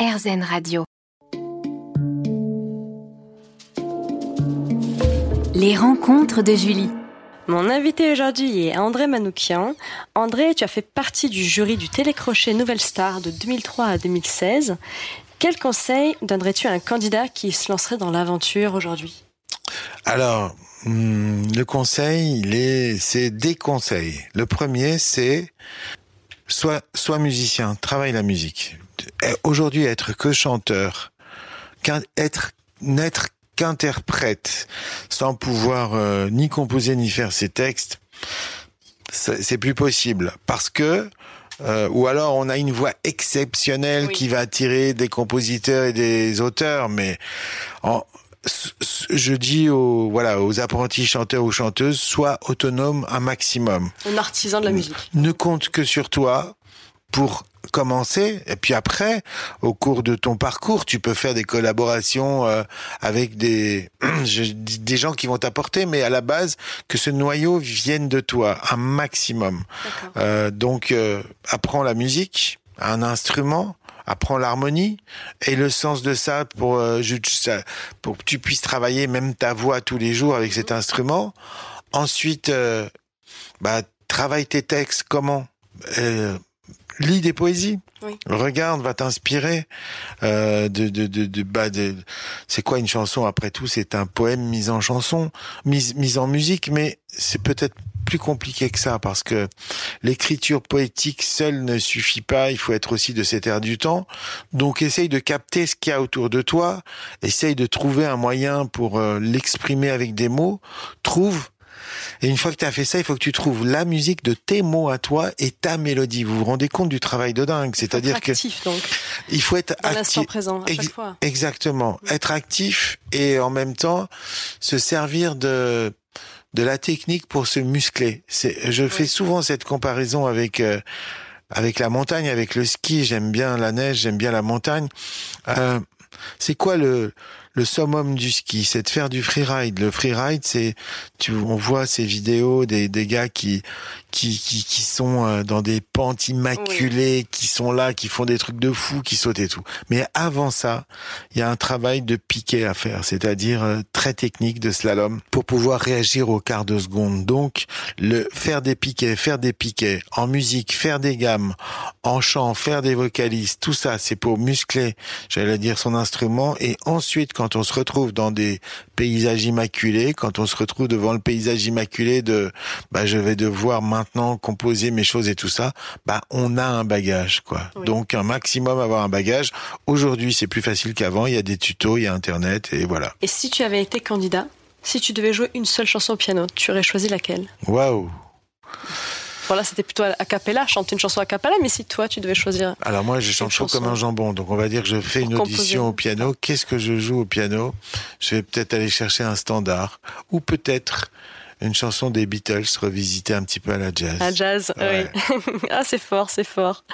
RZN Radio. Les rencontres de Julie. Mon invité aujourd'hui est André Manoukian. André, tu as fait partie du jury du télécrochet Nouvelle Star de 2003 à 2016. Quel conseil donnerais-tu à un candidat qui se lancerait dans l'aventure aujourd'hui? Alors, hmm, le conseil, il est, c'est des conseils. Le premier, c'est sois, sois musicien, travaille la musique. Aujourd'hui, être que chanteur, être n'être qu'interprète, sans pouvoir euh, ni composer ni faire ses textes, c'est plus possible parce que euh, ou alors on a une voix exceptionnelle qui va attirer des compositeurs et des auteurs, mais en, je dis aux voilà aux apprentis chanteurs ou chanteuses, sois autonome un maximum. Un artisan de la musique. Ne compte que sur toi pour commencer. Et puis après au cours de ton parcours tu peux faire des collaborations euh, avec des des gens qui vont t'apporter mais à la base que ce noyau vienne de toi un maximum. Euh, donc euh, apprends la musique un instrument apprends l'harmonie et le sens de ça pour euh, pour que tu puisses travailler même ta voix tous les jours avec cet instrument. Ensuite bah travaille tes textes comment lis des poésies. Regarde, va t'inspirer euh, de de de, de, bah de c'est quoi une chanson après tout? C'est un poème mis en chanson, mis mis en musique, mais c'est peut-être plus compliqué que ça parce que l'écriture poétique seule ne suffit pas. Il faut être aussi de cet air du temps. Donc essaye de capter ce qu'il y a autour de toi. Essaye de trouver un moyen pour euh, l'exprimer avec des mots. Trouve et une fois que tu as fait ça, il faut que tu trouves la musique de tes mots à toi et ta mélodie. Vous vous rendez compte du travail de dingue C'est-à-dire que donc. il faut être Dans actif. présent à chaque fois. Exactement, être actif et en même temps se servir de de la technique pour se muscler. C'est, je fais souvent cette comparaison avec euh, avec la montagne, avec le ski. J'aime bien la neige, j'aime bien la montagne. Euh, c'est quoi le le summum du ski, c'est de faire du freeride. Le freeride, c'est, tu, on voit ces vidéos des, des gars qui, qui, qui, qui sont euh, dans des pentes immaculées, qui sont là, qui font des trucs de fou, qui sautent et tout. Mais avant ça, il y a un travail de piquet à faire, c'est-à-dire euh, très technique de slalom pour pouvoir réagir au quart de seconde. Donc, le faire des piquets, faire des piquets en musique, faire des gammes, en chant, faire des vocalises, tout ça, c'est pour muscler, j'allais dire, son instrument. Et ensuite, quand on se retrouve dans des paysages immaculés, quand on se retrouve devant le paysage immaculé de, bah, je vais devoir maintenant composer mes choses et tout ça, bah, on a un bagage, quoi. Donc, un maximum avoir un bagage. Aujourd'hui, c'est plus facile qu'avant. Il y a des tutos, il y a Internet et voilà. Et si tu avais été candidat, si tu devais jouer une seule chanson au piano, tu aurais choisi laquelle? Waouh voilà, c'était plutôt a cappella, chanter une chanson a cappella, mais si toi, tu devais choisir. Alors moi, je chante chaud comme un jambon, donc on va dire que je fais une audition au piano. Qu'est-ce que je joue au piano? Je vais peut-être aller chercher un standard, ou peut-être une chanson des Beatles revisiter un petit peu à la jazz. À jazz, oui. ah, c'est fort, c'est fort.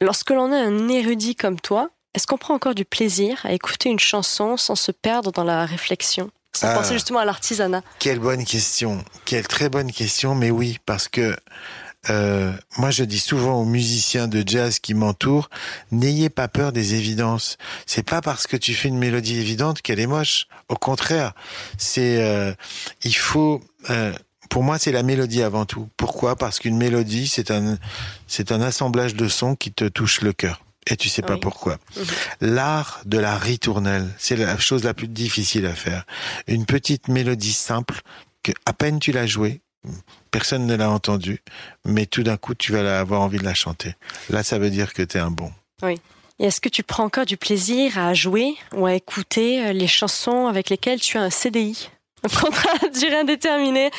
Lorsque l'on a un érudit comme toi, est-ce qu'on prend encore du plaisir à écouter une chanson sans se perdre dans la réflexion? Sans ah. penser justement à l'artisanat Quelle bonne question. Quelle très bonne question. Mais oui, parce que euh, moi, je dis souvent aux musiciens de jazz qui m'entourent, n'ayez pas peur des évidences. C'est pas parce que tu fais une mélodie évidente qu'elle est moche. Au contraire, c'est euh, il faut. Euh, pour moi, c'est la mélodie avant tout. Pourquoi? Parce qu'une mélodie, c'est un c'est un assemblage de sons qui te touche le cœur et tu sais pas pourquoi. Mhm. L'art de la ritournelle, c'est la chose la plus difficile à faire. Une petite mélodie simple que à peine tu l'as jouée, personne ne l'a entendue, mais tout d'un coup tu vas avoir envie de la chanter. Là, ça veut dire que tu es un bon. Oui. Et est-ce que tu prends encore du plaisir à jouer ou à écouter euh, les chansons avec lesquelles tu as un CDI, un contrat à durée indéterminée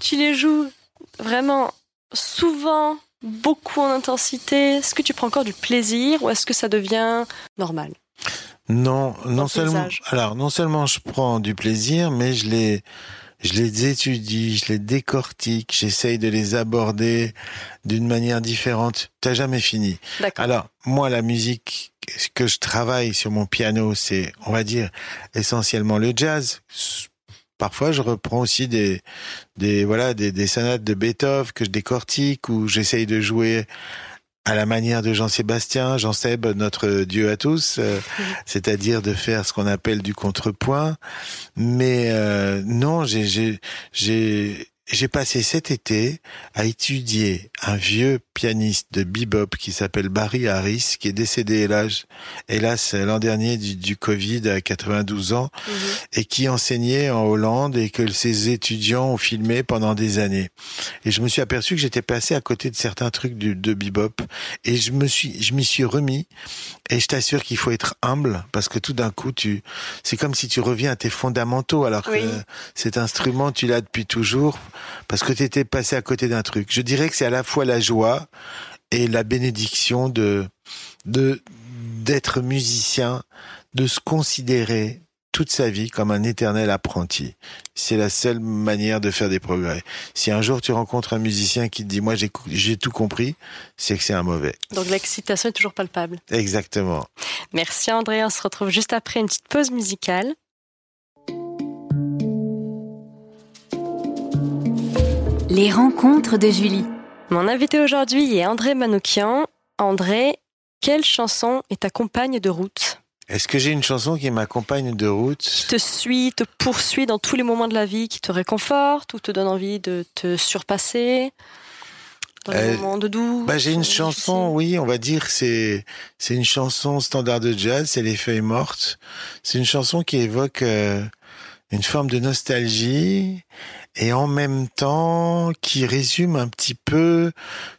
Tu les joues vraiment souvent beaucoup en intensité Est-ce que tu prends encore du plaisir ou est-ce que ça devient normal? Non, non seulement. Alors non seulement je prends du plaisir, mais je les je les étudie, je les décortique, j'essaye de les aborder d'une manière différente. T'as jamais fini. Alors moi la musique que je travaille sur mon piano, c'est on va dire essentiellement le jazz parfois je reprends aussi des des voilà des, des sonates de Beethoven que je décortique ou j'essaye de jouer à la manière de Jean-Sébastien, Jean-Seb, notre Dieu à tous, euh, c'est-à-dire de faire ce qu'on appelle du contrepoint. Mais euh, non, j'ai, j'ai, passé cet été à étudier un vieux pianiste de bebop qui s'appelle Barry Harris, qui est décédé hélas, hélas l'an dernier du, du, Covid à 92 ans, mmh. et qui enseignait en Hollande et que ses étudiants ont filmé pendant des années. Et je me suis aperçu que j'étais passé à côté de certains trucs de, de bebop, et je me suis, je m'y suis remis. Et je t'assure qu'il faut être humble parce que tout d'un coup, tu, c'est comme si tu reviens à tes fondamentaux alors oui. que cet instrument, tu l'as depuis toujours parce que tu étais passé à côté d'un truc. Je dirais que c'est à la fois la joie et la bénédiction de de d'être musicien, de se considérer toute sa vie comme un éternel apprenti. C'est la seule manière de faire des progrès. Si un jour tu rencontres un musicien qui te dit moi j'ai tout compris, c'est que c'est un mauvais. Donc l'excitation est toujours palpable. Exactement. Merci André, on se retrouve juste après une petite pause musicale. Les rencontres de Julie. Mon invité aujourd'hui est André Manoukian. André, quelle chanson est ta compagne de route? Est-ce que j'ai une chanson qui m'accompagne de route? Qui te suit, te poursuit dans tous les moments de la vie, qui te réconforte ou te donne envie de te surpasser dans les Euh, moments de doute Bah, j'ai une euh, chanson, oui, on va dire, c'est c'est une chanson standard de jazz, c'est Les Feuilles Mortes. C'est une chanson qui évoque euh, une forme de nostalgie et en même temps qui résume un petit peu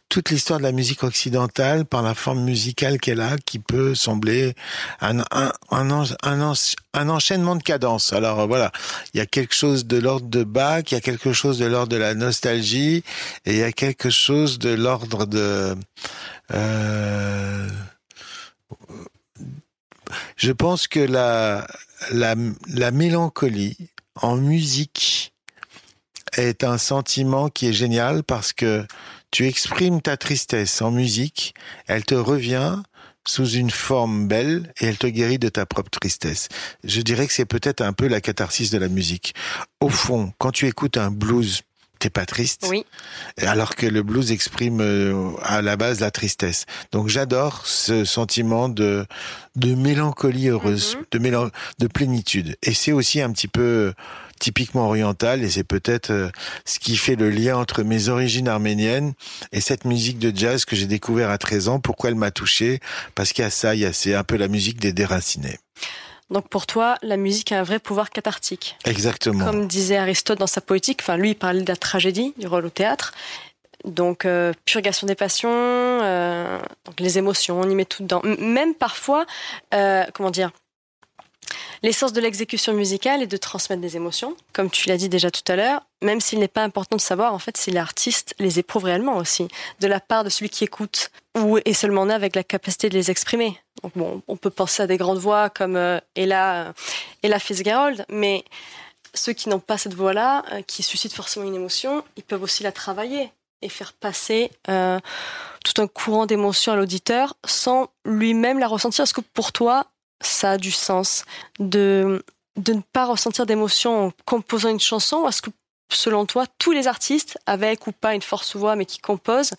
toute l'histoire de la musique occidentale par la forme musicale qu'elle a, qui peut sembler un, un, un, un, en- un enchaînement de cadences. Alors euh, voilà, il y a quelque chose de l'ordre de Bach, il y a quelque chose de l'ordre de la nostalgie, et il y a quelque chose de l'ordre de... euh, je pense que la, la, la mélancolie en musique est un sentiment qui est génial parce que tu exprimes ta tristesse en musique, elle te revient sous une forme belle et elle te guérit de ta propre tristesse. Je dirais que c'est peut-être un peu la catharsis de la musique. Au fond, quand tu écoutes un blues, t'es pas triste. Oui. Alors que le blues exprime euh, à la base la tristesse. Donc j'adore ce sentiment de de mélancolie heureuse, Mhm. de mélan de plénitude. Et c'est aussi un petit peu typiquement oriental et c'est peut-être euh, ce qui fait le lien entre mes origines arméniennes et cette musique de jazz que j'ai découvert à 13 ans. Pourquoi elle m'a touché? Parce qu'il y a ça, il y a c'est un peu la musique des déracinés. Donc pour toi, la musique a un vrai pouvoir cathartique. Exactement. Comme disait Aristote dans sa poétique, enfin lui il parlait de la tragédie, du rôle au théâtre. Donc euh, purgation des passions, euh, donc les émotions, on y met tout dedans. M- même parfois, euh, comment dire, l'essence de l'exécution musicale est de transmettre des émotions, comme tu l'as dit déjà tout à l'heure, même s'il n'est pas important de savoir en fait si l'artiste les éprouve réellement aussi, de la part de celui qui écoute, ou est seulement né avec la capacité de les exprimer. Donc bon, on peut penser à des grandes voix comme euh, Ella, Ella Fitzgerald, mais ceux qui n'ont pas cette voix-là, euh, qui suscitent forcément une émotion, ils peuvent aussi la travailler et faire passer euh, tout un courant d'émotions à l'auditeur sans lui-même la ressentir. Est-ce que pour toi, ça a du sens de, de ne pas ressentir d'émotion en composant une chanson? Est-ce que selon toi, tous les artistes, avec ou pas une force voix, mais qui composent,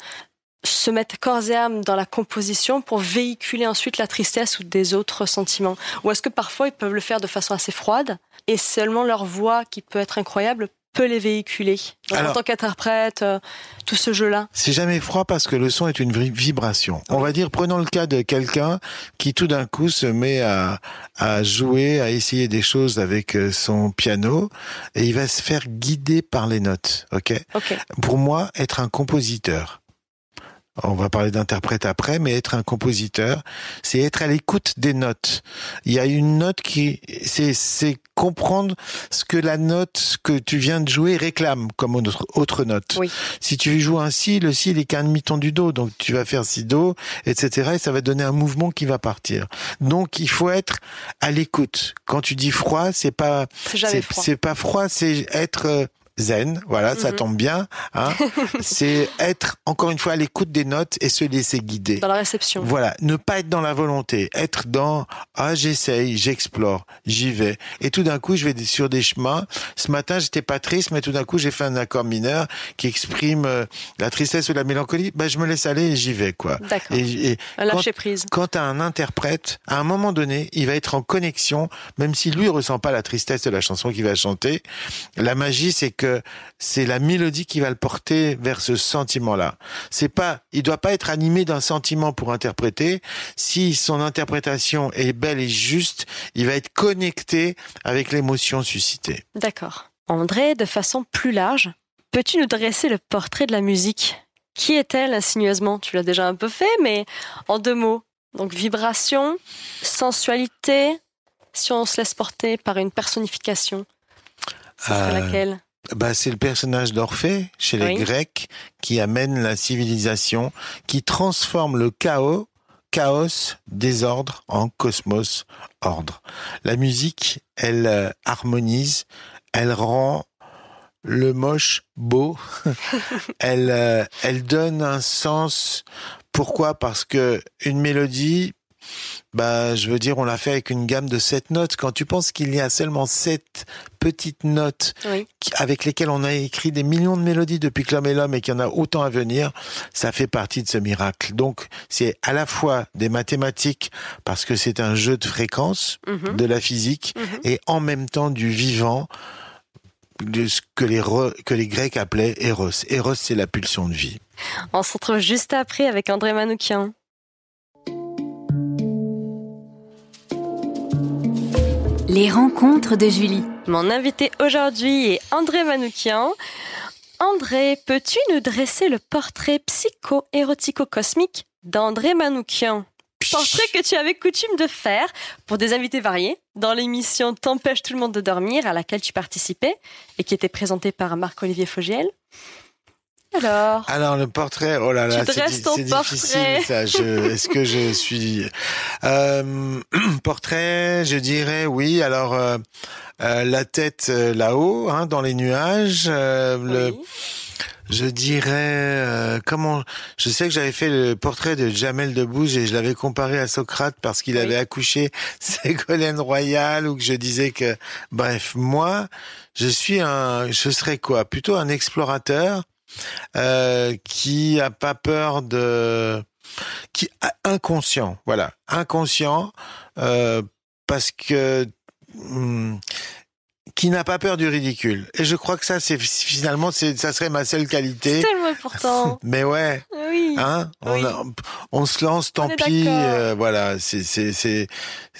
se mettent corps et âme dans la composition pour véhiculer ensuite la tristesse ou des autres sentiments? Ou est-ce que parfois ils peuvent le faire de façon assez froide et seulement leur voix, qui peut être incroyable, peut les véhiculer Donc, Alors- En tant qu'interprète, euh, tout ce jeu-là. C'est jamais froid parce que le son est une vibration. On va dire, prenons le cas de quelqu'un qui tout d'un coup se met à, à jouer, à essayer des choses avec euh, son piano et il va se faire guider par les notes. Ok? Ok. Pour moi, être un compositeur. On va parler d'interprète après, mais être un compositeur, c'est être à l'écoute des notes. Il y a une note qui, c'est, c'est comprendre ce que la note que tu viens de jouer réclame comme autre, autre note. Oui. Si tu joues un si, le si il est qu'un demi-ton du do, donc tu vas faire si do, etc. Et ça va donner un mouvement qui va partir. Donc il faut être à l'écoute. Quand tu dis froid, c'est pas c'est pas froid, c'est être euh, zen, voilà, ça Mhm. tombe bien. Hein. c'est être encore une fois à l'écoute des notes et se laisser guider. Dans la réception. Voilà, ne pas être dans la volonté, être dans ah j'essaye, j'explore, j'y vais. Et tout d'un coup, je vais sur des chemins. Ce matin, j'étais pas triste, mais tout d'un coup, j'ai fait un accord mineur qui exprime euh, la tristesse ou la mélancolie. Ben, je me laisse aller et j'y vais quoi. D'accord. Et, et Lâcher prise. quand as un interprète, à un moment donné, il va être en connexion, même si lui ressent pas la tristesse de la chanson qu'il va chanter. La magie, c'est que c'est la mélodie qui va le porter vers ce sentiment-là. C'est pas, il doit pas être animé d'un sentiment pour interpréter. Si son interprétation est belle et juste, il va être connecté avec l'émotion suscitée. D'accord. André, de façon plus large, peux-tu nous dresser le portrait de la musique? Qui est-elle insinueusement? Tu l'as déjà un peu fait, mais en deux mots. Donc vibration, sensualité, si on se laisse porter par une personnification, ce serait Euh, laquelle? Bah, c'est le personnage d'Orphée chez les Oui. Grecs qui amène la civilisation, qui transforme le chaos, chaos, désordre en cosmos, ordre. La musique, elle euh, harmonise, elle rend le moche beau, elle, euh, elle donne un sens. Pourquoi? Parce que une mélodie, bah, je veux dire, on l'a fait avec une gamme de sept notes. Quand tu penses qu'il y a seulement sept petites notes Oui. avec lesquelles on a écrit des millions de mélodies depuis que l'homme est l'homme et qu'il y en a autant à venir, ça fait partie de ce miracle. Donc, c'est à la fois des mathématiques parce que c'est un jeu de fréquences, Mhm. de la physique, Mhm. et en même temps du vivant, de ce que les, re- que les Grecs appelaient Eros. Eros, c'est la pulsion de vie. On se retrouve juste après avec André Manoukian. Les rencontres de Julie. Mon invité aujourd'hui est André Manoukian. André, peux-tu nous dresser le portrait psycho-érotico-cosmique d'André Manoukian? Portrait que tu avais coutume de faire pour des invités variés dans l'émission T'empêche tout le monde de dormir à laquelle tu participais et qui était présentée par Marc-Olivier Fogiel. Alors, Alors le portrait, oh là là, c'est difficile portrait. ça. Je- Est-ce que je suis Euh, portrait Je dirais oui. Alors euh, euh, la tête euh, là-haut, hein, dans les nuages. euh, le, je dirais euh, comment Je sais que j'avais fait le portrait de Jamel Debbouze et je l'avais comparé à Socrate parce qu'il Oui. avait accouché Ségolène Royal ou que je disais que bref moi je suis un je serais quoi Plutôt un explorateur euh, qui a pas peur de qui inconscient voilà inconscient euh, parce que hum, qui n'a pas peur du ridicule. Et je crois que ça c'est finalement c'est ça serait ma seule qualité. C'est tellement important. mais ouais Oui. Hein on, a- on se lance, tant pis. euh, voilà, c'est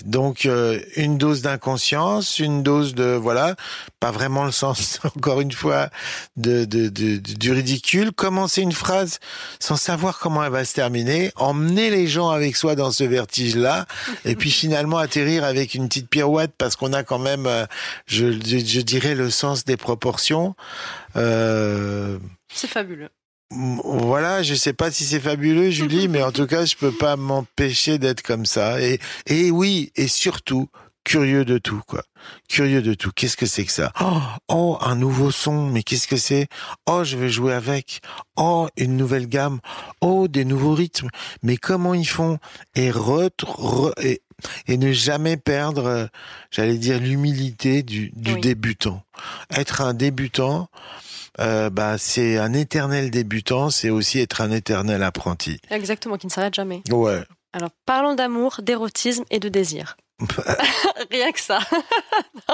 donc euh, une dose d'inconscience, une dose de voilà, pas vraiment le sens encore une fois de, de, de- de- du ridicule. Commencer une phrase sans savoir comment elle va se terminer, emmener les gens avec soi dans ce vertige-là, et puis finalement atterrir avec une petite pirouette parce qu'on a quand même, euh, je, je, je dirais, le sens des proportions. Euh, C'est fabuleux. Voilà, je sais pas si c'est fabuleux, Julie, mais en tout cas, je peux pas m'empêcher d'être comme ça. Et, et oui, et surtout, curieux de tout, quoi. Curieux de tout. Qu'est-ce que c'est que ça? Oh, oh, un nouveau son, mais qu'est-ce que c'est? Oh, je vais jouer avec. Oh, une nouvelle gamme. Oh, des nouveaux rythmes. Mais comment ils font? Et re, re- et, et ne jamais perdre, euh, j'allais dire, l'humilité du, du Oui. débutant. Être un débutant, euh, bah, c'est un éternel débutant, c'est aussi être un éternel apprenti. Exactement, qui ne s'arrête jamais. Ouais. Alors, parlons d'amour, d'érotisme et de désir. Rien que ça.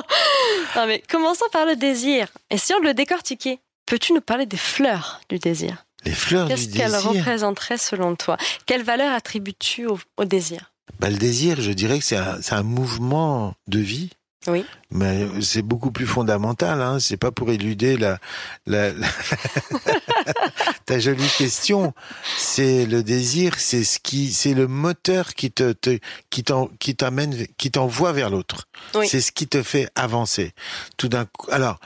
non. Mais commençons par le désir. Et si on le décortiquait, peux-tu nous parler des fleurs du désir? Les fleurs du Qu'est-ce qu'elles désir? représenteraient selon toi? Quelle valeur attribues-tu au, au désir? Bah, le désir, je dirais que c'est un, c'est un mouvement de vie. Oui. Mais c'est beaucoup plus fondamental. Hein. C'est pas pour éluder la, la, la- ta jolie question. C'est le désir, c'est ce qui, c'est le moteur qui te, te qui t'en, qui t'amène, qui t'envoie vers l'autre. Oui. C'est ce qui te fait avancer. Tout d'un coup. Alors,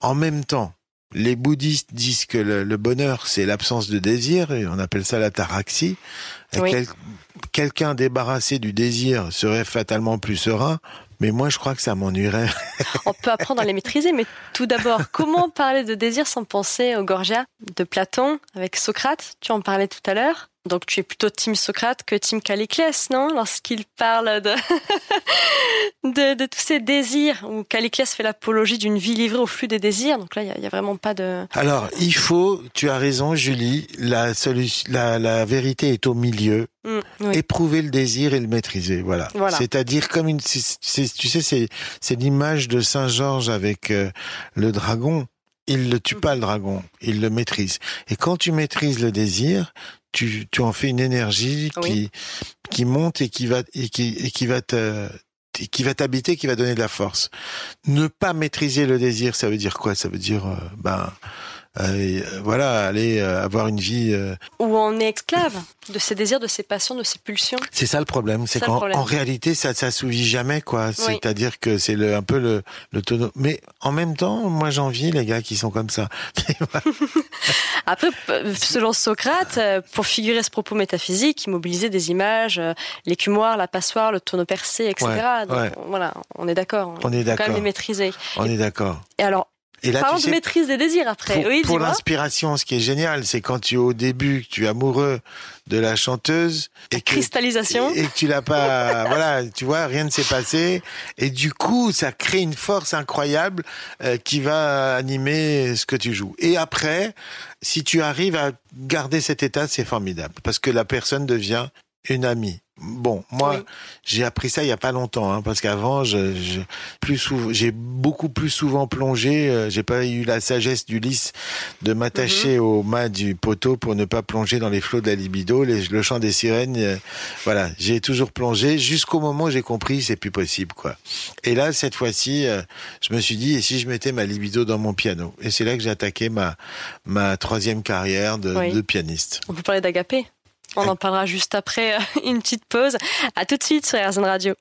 en même temps, les bouddhistes disent que le, le bonheur, c'est l'absence de désir, et on appelle ça la taraxie. Et Oui. quel- Quelqu'un débarrassé du désir serait fatalement plus serein, Mais moi, je crois que ça m'ennuierait. On peut apprendre à les maîtriser, mais tout d'abord, comment parler de désir sans penser au Gorgia de Platon avec Socrate? Tu en parlais tout à l'heure. Donc tu es plutôt Team Socrate que Team Caliclès, non? Lorsqu'il parle de... de, tous ces désirs, où Caliclès fait l'apologie d'une vie livrée au flux des désirs. Donc là, il n'y a, vraiment pas de... Alors, il faut, tu as raison Julie, la, la, la vérité est au milieu. Mm, Éprouver le désir et le maîtriser, voilà. C'est-à-dire comme une, tu sais, c'est l'image de Saint Georges avec euh, le dragon il ne tue pas le dragon, il le maîtrise. Et quand tu maîtrises le désir, tu, tu en fais une énergie qui, qui monte et qui va, et qui, et qui va te, qui va t'habiter, qui va donner de la force. Ne pas maîtriser le désir, ça veut dire quoi? Ça veut dire, euh, ben, voilà, aller euh, avoir une vie. Euh, Où on est esclave de ses désirs, de ses passions, de ses pulsions. C'est ça le problème, c'est qu'en en réalité, ça s'assouvit jamais, quoi. C'est-à-dire que c'est le, un peu le, le tonneau. Mais en même temps, moi j'envie les gars qui sont comme ça. Après, selon Socrate, pour figurer ce propos métaphysique, il mobilisait des images, l'écumoire, la passoire, le tonneau percé, etc. Donc, voilà, on est d'accord. On est d'accord. Quand même les maîtriser. On est d'accord. Et alors, et là, Parlons de maîtrise des désirs après. Pour, oui, pour l'inspiration, ce qui est génial, c'est quand tu es au début, tu es amoureux de la chanteuse et que, cristallisation et, que tu l'as pas, voilà, tu vois, rien ne s'est passé et du coup, ça crée une force incroyable euh, qui va animer ce que tu joues. Et après, si tu arrives à garder cet état, c'est formidable parce que la personne devient une amie. Bon, moi, j'ai appris ça il y a pas longtemps, hein, parce qu'avant, je, je, plus souvent, j'ai beaucoup plus souvent plongé. Euh, j'ai pas eu la sagesse du lys de m'attacher mhm. au mât du poteau pour ne pas plonger dans les flots de la libido, les, le chant des sirènes. Euh, voilà, j'ai toujours plongé jusqu'au moment où j'ai compris c'est plus possible, quoi. Et là, cette fois-ci, euh, je me suis dit et si je mettais ma libido dans mon piano? Et c'est là que j'ai attaqué ma ma troisième carrière de, de pianiste. On peut parler d'agapé? On en parlera juste après une petite pause. À tout de suite sur RZN Radio.